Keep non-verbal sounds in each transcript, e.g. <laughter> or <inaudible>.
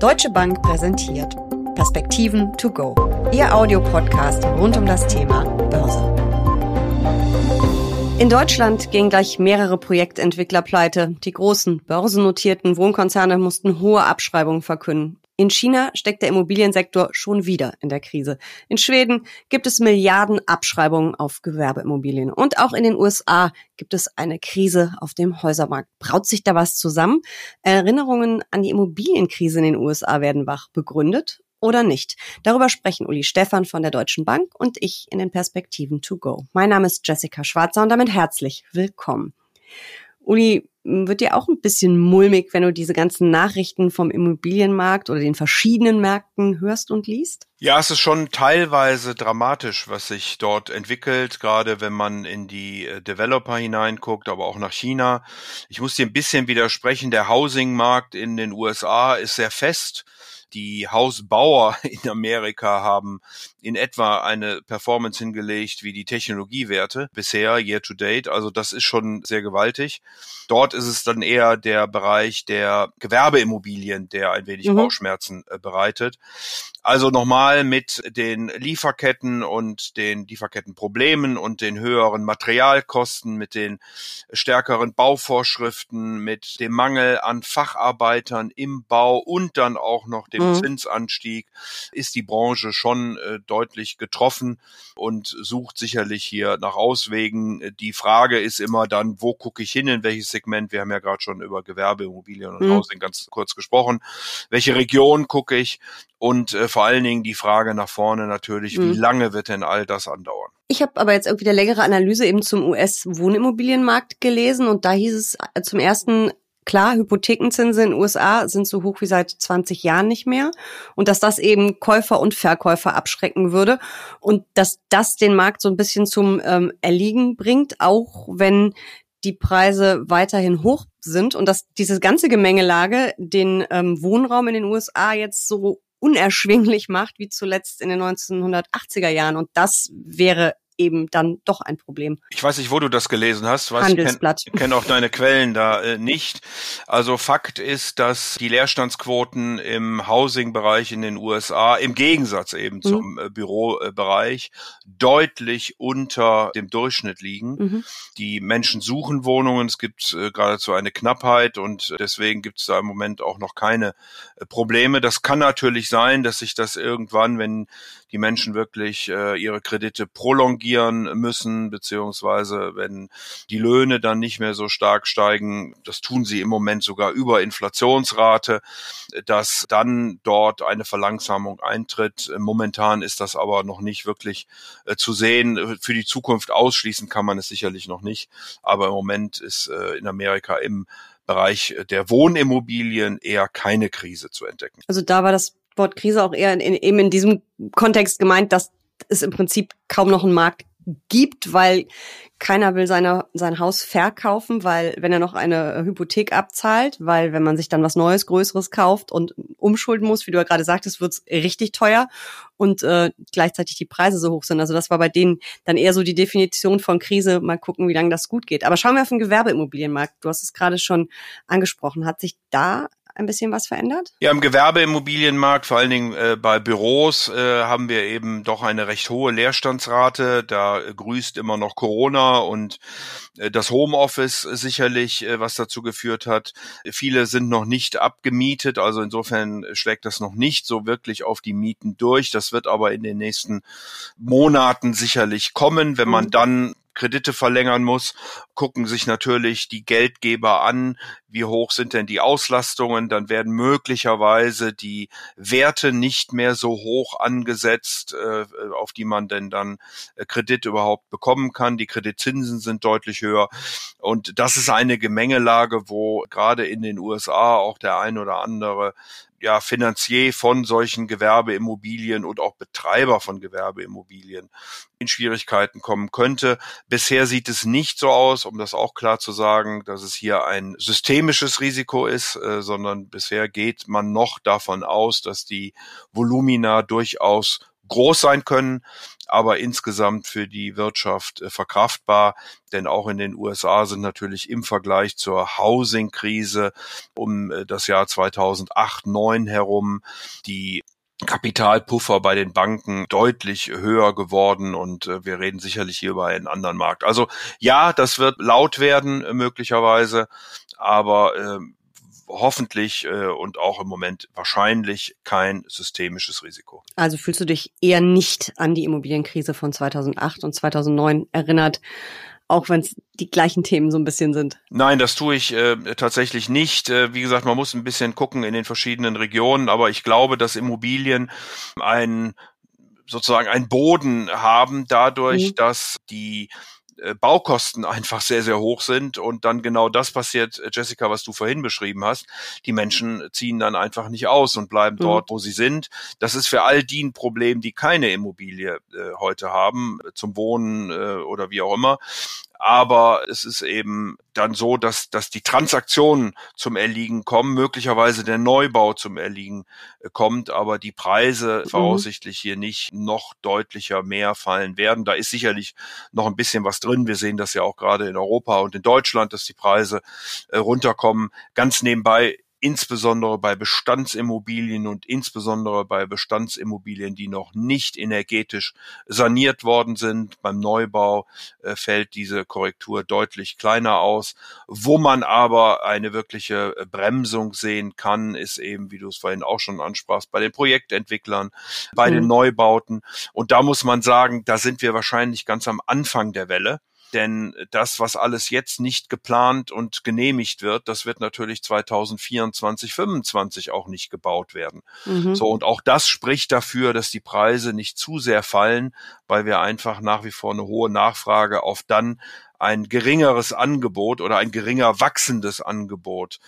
Deutsche Bank präsentiert Perspektiven to go. Ihr Audiopodcast rund um das Thema Börse. In Deutschland gingen gleich mehrere Projektentwickler pleite. Die großen börsennotierten Wohnkonzerne mussten hohe Abschreibungen verkünden. In China steckt der Immobiliensektor schon wieder in der Krise. In Schweden gibt es Milliarden Abschreibungen auf Gewerbeimmobilien. Und auch in den USA gibt es eine Krise auf dem Häusermarkt. Braut sich da was zusammen? Erinnerungen an die Immobilienkrise in den USA werden wach. Begründet oder nicht? Darüber sprechen Uli Stefan von der Deutschen Bank und ich in den Perspektiven to go. Mein Name ist Jessica Schwarzer und damit herzlich willkommen. Uli, wird dir auch ein bisschen mulmig, wenn du diese ganzen Nachrichten vom Immobilienmarkt oder den verschiedenen Märkten hörst und liest? Ja, es ist schon teilweise dramatisch, was sich dort entwickelt, gerade wenn man in die äh, Developer hineinguckt, aber auch nach China. Ich muss dir ein bisschen widersprechen, der Housing-Markt in den USA ist sehr fest die Hausbauer <laughs> in Amerika haben in etwa eine Performance hingelegt wie die Technologiewerte bisher, year to date. Also das ist schon sehr gewaltig. Dort ist es dann eher der Bereich der Gewerbeimmobilien, der ein wenig mhm. Bauchschmerzen äh, bereitet. Also nochmal mit den Lieferketten und den Lieferkettenproblemen und den höheren Materialkosten, mit den stärkeren Bauvorschriften, mit dem Mangel an Facharbeitern im Bau und dann auch noch dem mhm. Zinsanstieg ist die Branche schon äh, deutlich getroffen und sucht sicherlich hier nach Auswegen. Die Frage ist immer dann, wo gucke ich hin, in welches Segment? Wir haben ja gerade schon über Gewerbeimmobilien und mhm. Housing ganz kurz gesprochen. Welche Region gucke ich? Und äh, vor allen Dingen die Frage nach vorne natürlich, mhm. wie lange wird denn all das andauern? Ich habe aber jetzt irgendwie eine längere Analyse eben zum US-Wohnimmobilienmarkt gelesen und da hieß es äh, zum ersten, klar, Hypothekenzinsen in den USA sind so hoch wie seit 20 Jahren nicht mehr. Und dass das eben Käufer und Verkäufer abschrecken würde. Und dass das den Markt so ein bisschen zum ähm, Erliegen bringt, auch wenn die Preise weiterhin hoch sind. Und dass diese ganze Gemengelage den ähm, Wohnraum in den USA jetzt so unerschwinglich macht, wie zuletzt in den 1980er Jahren. Und das wäre eben dann doch ein Problem. Ich weiß nicht, wo du das gelesen hast. Was Handelsblatt. Ich kenne kenn auch deine Quellen da äh, nicht. Also Fakt ist, dass die Leerstandsquoten im Housing-Bereich in den USA im Gegensatz eben mhm. zum äh, Bürobereich deutlich unter dem Durchschnitt liegen. Mhm. Die Menschen suchen Wohnungen. Es gibt äh, geradezu eine Knappheit und deswegen gibt es da im Moment auch noch keine äh, Probleme. Das kann natürlich sein, dass sich das irgendwann, wenn die Menschen wirklich äh, ihre Kredite prolongieren müssen, beziehungsweise wenn die Löhne dann nicht mehr so stark steigen, das tun sie im Moment sogar über Inflationsrate, dass dann dort eine Verlangsamung eintritt. Momentan ist das aber noch nicht wirklich äh, zu sehen. Für die Zukunft ausschließen kann man es sicherlich noch nicht, aber im Moment ist äh, in Amerika im Bereich der Wohnimmobilien eher keine Krise zu entdecken. Also da war das Wort Krise auch eher in, in, eben in diesem Kontext gemeint, dass es im Prinzip kaum noch einen Markt gibt, weil keiner will seine, sein Haus verkaufen, weil wenn er noch eine Hypothek abzahlt, weil wenn man sich dann was Neues, Größeres kauft und umschulden muss, wie du ja gerade sagtest, wird's richtig teuer und äh, gleichzeitig die Preise so hoch sind. Also das war bei denen dann eher so die Definition von Krise. Mal gucken, wie lange das gut geht. Aber schauen wir auf den Gewerbeimmobilienmarkt. Du hast es gerade schon angesprochen. Hat sich da ein bisschen was verändert? Ja, im Gewerbeimmobilienmarkt, vor allen Dingen äh, bei Büros, äh, haben wir eben doch eine recht hohe Leerstandsrate. Da grüßt immer noch Corona und äh, das Homeoffice sicherlich, äh, was dazu geführt hat. Viele sind noch nicht abgemietet, also insofern schlägt das noch nicht so wirklich auf die Mieten durch. Das wird aber in den nächsten Monaten sicherlich kommen, wenn man mhm. dann Kredite verlängern muss, gucken sich natürlich die Geldgeber an, wie hoch sind denn die Auslastungen, dann werden möglicherweise die Werte nicht mehr so hoch angesetzt, äh, auf die man denn dann äh, Kredit überhaupt bekommen kann. Die Kreditzinsen sind deutlich höher und das ist eine Gemengelage, wo gerade in den USA auch der ein oder andere ja, Finanzier von solchen Gewerbeimmobilien und auch Betreiber von Gewerbeimmobilien in Schwierigkeiten kommen könnte. Bisher sieht es nicht so aus, um das auch klar zu sagen, dass es hier ein systemisches Risiko ist, äh, sondern bisher geht man noch davon aus, dass die Volumina durchaus groß sein können, aber insgesamt für die Wirtschaft äh, verkraftbar. Denn auch in den USA sind natürlich im Vergleich zur Housing-Krise um äh, das Jahr 2008, 2009 herum die Kapitalpuffer bei den Banken deutlich höher geworden und äh, wir reden sicherlich hier über einen anderen Markt. Also ja, das wird laut werden möglicherweise, aber äh, hoffentlich äh, und auch im Moment wahrscheinlich kein systemisches Risiko. Also fühlst du dich eher nicht an die Immobilienkrise von 2008 und 2009 erinnert, auch wenn es die gleichen Themen so ein bisschen sind. Nein, das tue ich äh, tatsächlich nicht. Äh, wie gesagt, man muss ein bisschen gucken in den verschiedenen Regionen, aber ich glaube, dass Immobilien ein sozusagen einen Boden haben dadurch, mhm. dass die Baukosten einfach sehr, sehr hoch sind und dann genau das passiert, äh, Jessica, was du vorhin beschrieben hast. Die Menschen ziehen dann einfach nicht aus und bleiben mhm. dort, wo sie sind. Das ist für all die ein Problem, die keine Immobilie äh, heute haben, zum Wohnen äh, oder wie auch immer aber es ist eben dann so, dass, dass die Transaktionen zum Erliegen kommen, möglicherweise der Neubau zum Erliegen äh, kommt, aber die Preise mhm. voraussichtlich hier nicht noch deutlicher mehr fallen werden. Da ist sicherlich noch ein bisschen was drin. Wir sehen das ja auch gerade in Europa und in Deutschland, dass die Preise äh, runterkommen. Ganz nebenbei insbesondere bei Bestandsimmobilien und insbesondere bei Bestandsimmobilien, die noch nicht energetisch saniert worden sind. Beim Neubau äh, fällt diese Korrektur deutlich kleiner aus. Wo man aber eine wirkliche äh, Bremsung sehen kann, ist eben, wie du es vorhin auch schon ansprachst, bei den Projektentwicklern, bei mhm. den Neubauten. Und da muss man sagen, da sind wir wahrscheinlich ganz am Anfang der Welle. Denn das, was alles jetzt nicht geplant und genehmigt wird, das wird natürlich 2024, 2025 auch nicht gebaut werden. Mhm. So, und auch das spricht dafür, dass die Preise nicht zu sehr fallen, weil wir einfach nach wie vor eine hohe Nachfrage auf dann ein geringeres Angebot oder ein geringer wachsendes Angebot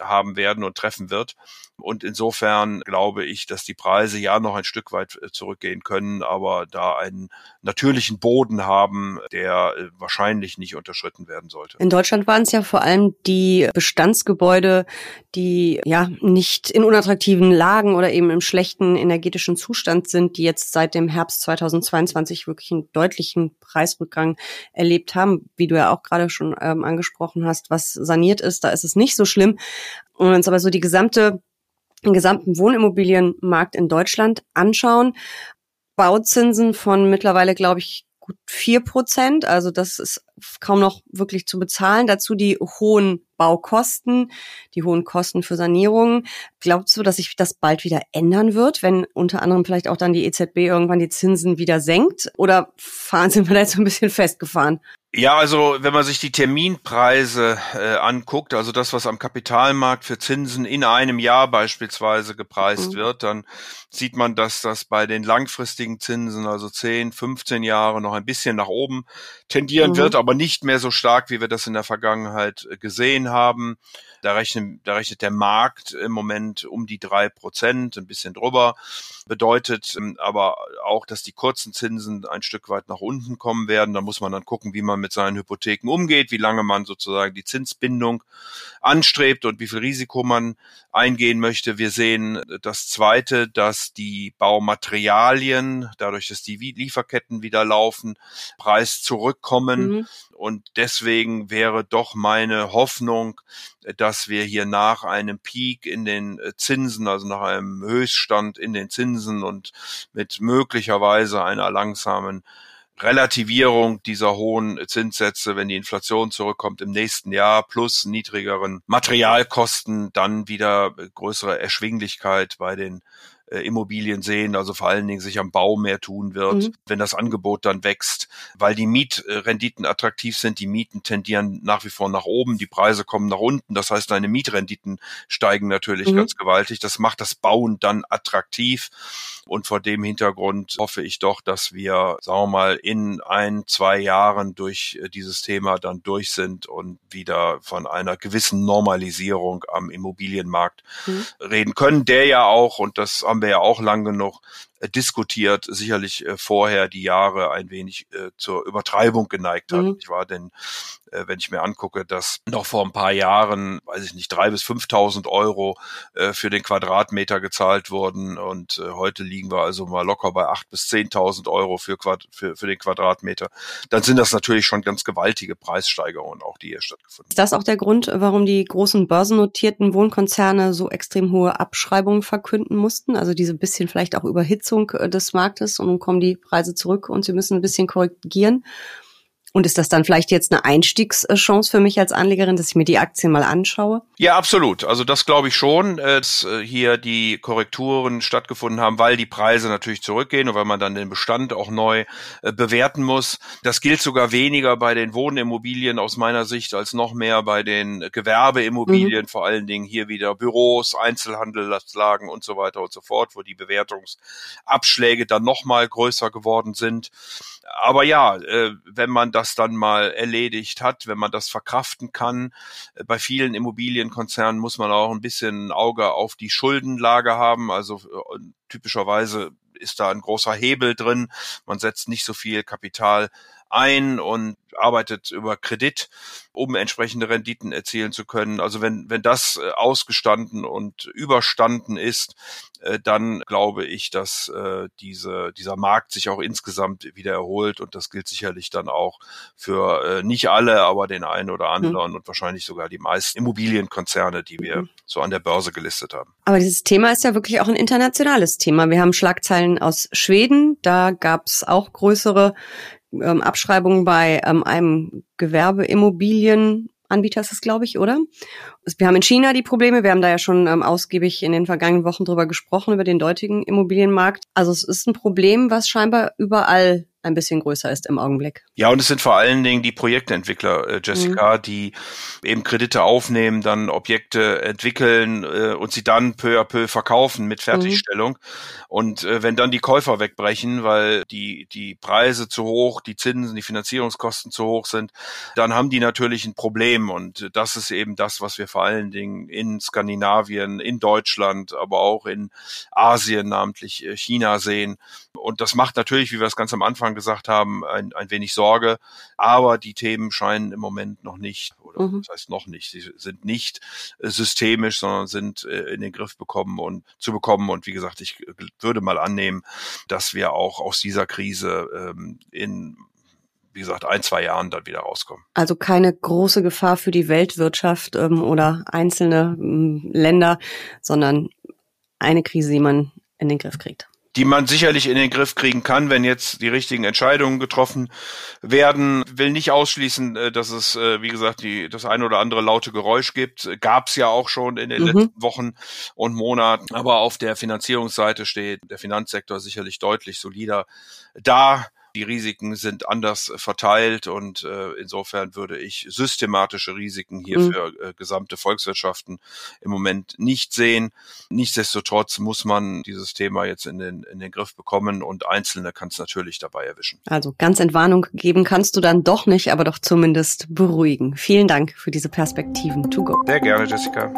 haben werden und treffen wird. Und insofern glaube ich, dass die Preise ja noch ein Stück weit äh, zurückgehen können, aber da einen natürlichen Boden haben, der äh, wahrscheinlich nicht unterschritten werden sollte. In Deutschland waren es ja vor allem die Bestandsgebäude, die ja nicht in unattraktiven Lagen oder eben im schlechten energetischen Zustand sind, die jetzt seit dem Herbst 2022 wirklich einen deutlichen Preisrückgang erlebt haben, wie du ja auch gerade schon ähm, angesprochen hast, was saniert ist, da ist es nicht so schlimm. Und uns aber so die gesamte den gesamten Wohnimmobilienmarkt in Deutschland anschauen, Bauzinsen von mittlerweile, glaube ich, gut vier Prozent. Also das ist kaum noch wirklich zu bezahlen. Dazu die hohen Baukosten, die hohen Kosten für Sanierungen. Glaubst du, dass sich das bald wieder ändern wird, wenn unter anderem vielleicht auch dann die EZB irgendwann die Zinsen wieder senkt? Oder fahren <laughs> sind wir da jetzt so ein bisschen festgefahren? Ja, also wenn man sich die Terminpreise äh, anguckt, also das, was am Kapitalmarkt für Zinsen in einem Jahr beispielsweise gepreist mhm. wird, dann sieht man, dass das bei den langfristigen Zinsen, also 10, 15 Jahre, noch ein bisschen nach oben tendieren mhm. wird, aber nicht mehr so stark, wie wir das in der Vergangenheit äh, gesehen haben. Da rechnet, da rechnet der Markt im Moment um die drei Prozent, ein bisschen drüber. Bedeutet ähm, aber auch, dass die kurzen Zinsen ein Stück weit nach unten kommen werden. Da muss man dann gucken, wie man mit seinen Hypotheken umgeht, wie lange man sozusagen die Zinsbindung anstrebt und wie viel Risiko man eingehen möchte. Wir sehen das Zweite, dass die Baumaterialien, dadurch, dass die Lieferketten wieder laufen, Preis zurückkommen. Mhm. Und deswegen wäre doch meine Hoffnung, dass wir hier nach einem Peak in den äh, Zinsen, also nach einem Höchststand in den Zinsen und mit möglicherweise einer langsamen Relativierung dieser hohen Zinssätze, wenn die Inflation zurückkommt im nächsten Jahr, plus niedrigeren Materialkosten, dann wieder größere Erschwinglichkeit bei den äh, Immobilien sehen, also vor allen Dingen sich am Bau mehr tun wird, mhm. wenn das Angebot dann wächst, weil die Mietrenditen attraktiv sind, die Mieten tendieren nach wie vor nach oben, die Preise kommen nach unten, das heißt, deine Mietrenditen steigen natürlich mhm. ganz gewaltig, das macht das Bauen dann attraktiv und vor dem Hintergrund hoffe ich doch, dass wir, sagen wir mal, in ein, zwei Jahren durch äh, dieses Thema dann durch sind und wieder von einer gewissen Normalisierung am Immobilienmarkt mhm. reden können, der ja auch, und das haben haben wir ja auch lang genug äh, diskutiert, sicherlich äh, vorher die Jahre ein wenig äh, zur Übertreibung geneigt hat. Mhm. Ich war denn, äh, wenn ich mir angucke, dass noch vor ein paar Jahren, weiß ich nicht, drei bis 5.000 Euro äh, für den Quadratmeter gezahlt wurden und äh, heute liegen wir also mal locker bei acht bis 10.000 Euro für, Quad für, für den Quadratmeter, dann sind das natürlich schon ganz gewaltige Preissteigerungen auch, die hier stattgefunden haben. Ist das auch der Grund, warum die großen börsennotierten Wohnkonzerne so extrem hohe Abschreibungen verkünden mussten? Also diese bisschen vielleicht auch Überhitzung äh, des Marktes und nun kommen die Preise zurück und sie müssen ein bisschen korrigieren. Und ist das dann vielleicht jetzt eine Einstiegschance für mich als Anlegerin, dass ich mir die Aktien mal anschaue? Ja, absolut. Also das glaube ich schon, dass äh, hier die Korrekturen stattgefunden haben, weil die Preise natürlich zurückgehen und weil man dann den Bestand auch neu äh, bewerten muss. Das gilt sogar weniger bei den Wohnimmobilien aus meiner Sicht als noch mehr bei den Gewerbeimmobilien, mhm. vor allen Dingen hier wieder Büros, Einzelhandelslagen und so weiter und so fort, wo die Bewertungsabschläge dann noch mal größer geworden sind. Aber ja, äh, wenn man das dann mal erledigt hat, wenn man das verkraften kann, äh, bei vielen Immobilienkonzernen muss man auch ein bisschen ein Auge auf die Schuldenlage haben. Also äh, typischerweise ist da ein großer Hebel drin. Man setzt nicht so viel Kapital ein und arbeitet über Kredit, um entsprechende Renditen erzielen zu können. Also wenn, wenn das äh, ausgestanden und überstanden ist, äh, dann glaube ich, dass äh, diese, dieser Markt sich auch insgesamt wieder erholt und das gilt sicherlich dann auch für nicht alle, aber den einen oder mhm. anderen mhm. und wahrscheinlich sogar die meisten Immobilienkonzerne, die wir mhm. so an der Börse gelistet haben. Aber dieses Thema ist ja wirklich auch ein internationales Thema. Wir haben Schlagzeilen aus Schweden, da gab es auch größere ähm, Abschreibungen bei ähm, einem Gewerbeimmobilienanbieter ist es, glaube ich, oder? Wir haben in China die Probleme. Wir haben da ja schon ähm, ausgiebig in den vergangenen Wochen drüber gesprochen, über den dortigen Immobilienmarkt. Also es ist ein Problem, was scheinbar überall ein bisschen größer ist im Augenblick. Ja, und es sind vor allen Dingen die Projektentwickler, äh, Jessica, mhm. die eben Kredite aufnehmen, dann Objekte entwickeln äh, und sie dann peu à peu verkaufen mit Fertigstellung. Mhm. Und äh, wenn dann die Käufer wegbrechen, weil die, die Preise zu hoch, die Zinsen, die Finanzierungskosten zu hoch sind, dann haben die natürlich ein Problem. Und das ist eben das, was wir vor allen Dingen in Skandinavien, in Deutschland, aber auch in Asien, namentlich äh, China sehen. Und das macht natürlich, wie wir es ganz am Anfang gesagt haben, ein, ein wenig Sorge. Aber die Themen scheinen im Moment noch nicht, oder mhm. das heißt noch nicht, sie sind nicht äh, systemisch, sondern sind äh, in den Griff bekommen und zu bekommen. Und wie gesagt, ich würde mal annehmen, dass wir auch aus dieser Krise ähm, in wie gesagt, ein, zwei Jahren dann wieder rauskommen. Also keine große Gefahr für die Weltwirtschaft ähm, oder einzelne ähm, Länder, sondern eine Krise, die man in den Griff kriegt die man sicherlich in den Griff kriegen kann, wenn jetzt die richtigen Entscheidungen getroffen werden. Will nicht ausschließen, äh, dass es, äh, wie gesagt, die, das ein oder andere laute Geräusch gibt. Gab es ja auch schon in den mhm. letzten Wochen und Monaten. Aber auf der Finanzierungsseite steht der Finanzsektor sicherlich deutlich solider da. Die Risiken sind anders verteilt und äh, insofern würde ich systematische Risiken hier mhm. für äh, gesamte Volkswirtschaften im Moment nicht sehen. Nichtsdestotrotz muss man dieses Thema jetzt in den, in den Griff bekommen und Einzelne kann es natürlich dabei erwischen. Also ganz Entwarnung geben kannst du dann doch nicht, aber doch zumindest beruhigen. Vielen Dank für diese Perspektiven. To go. Sehr gerne, Jessica.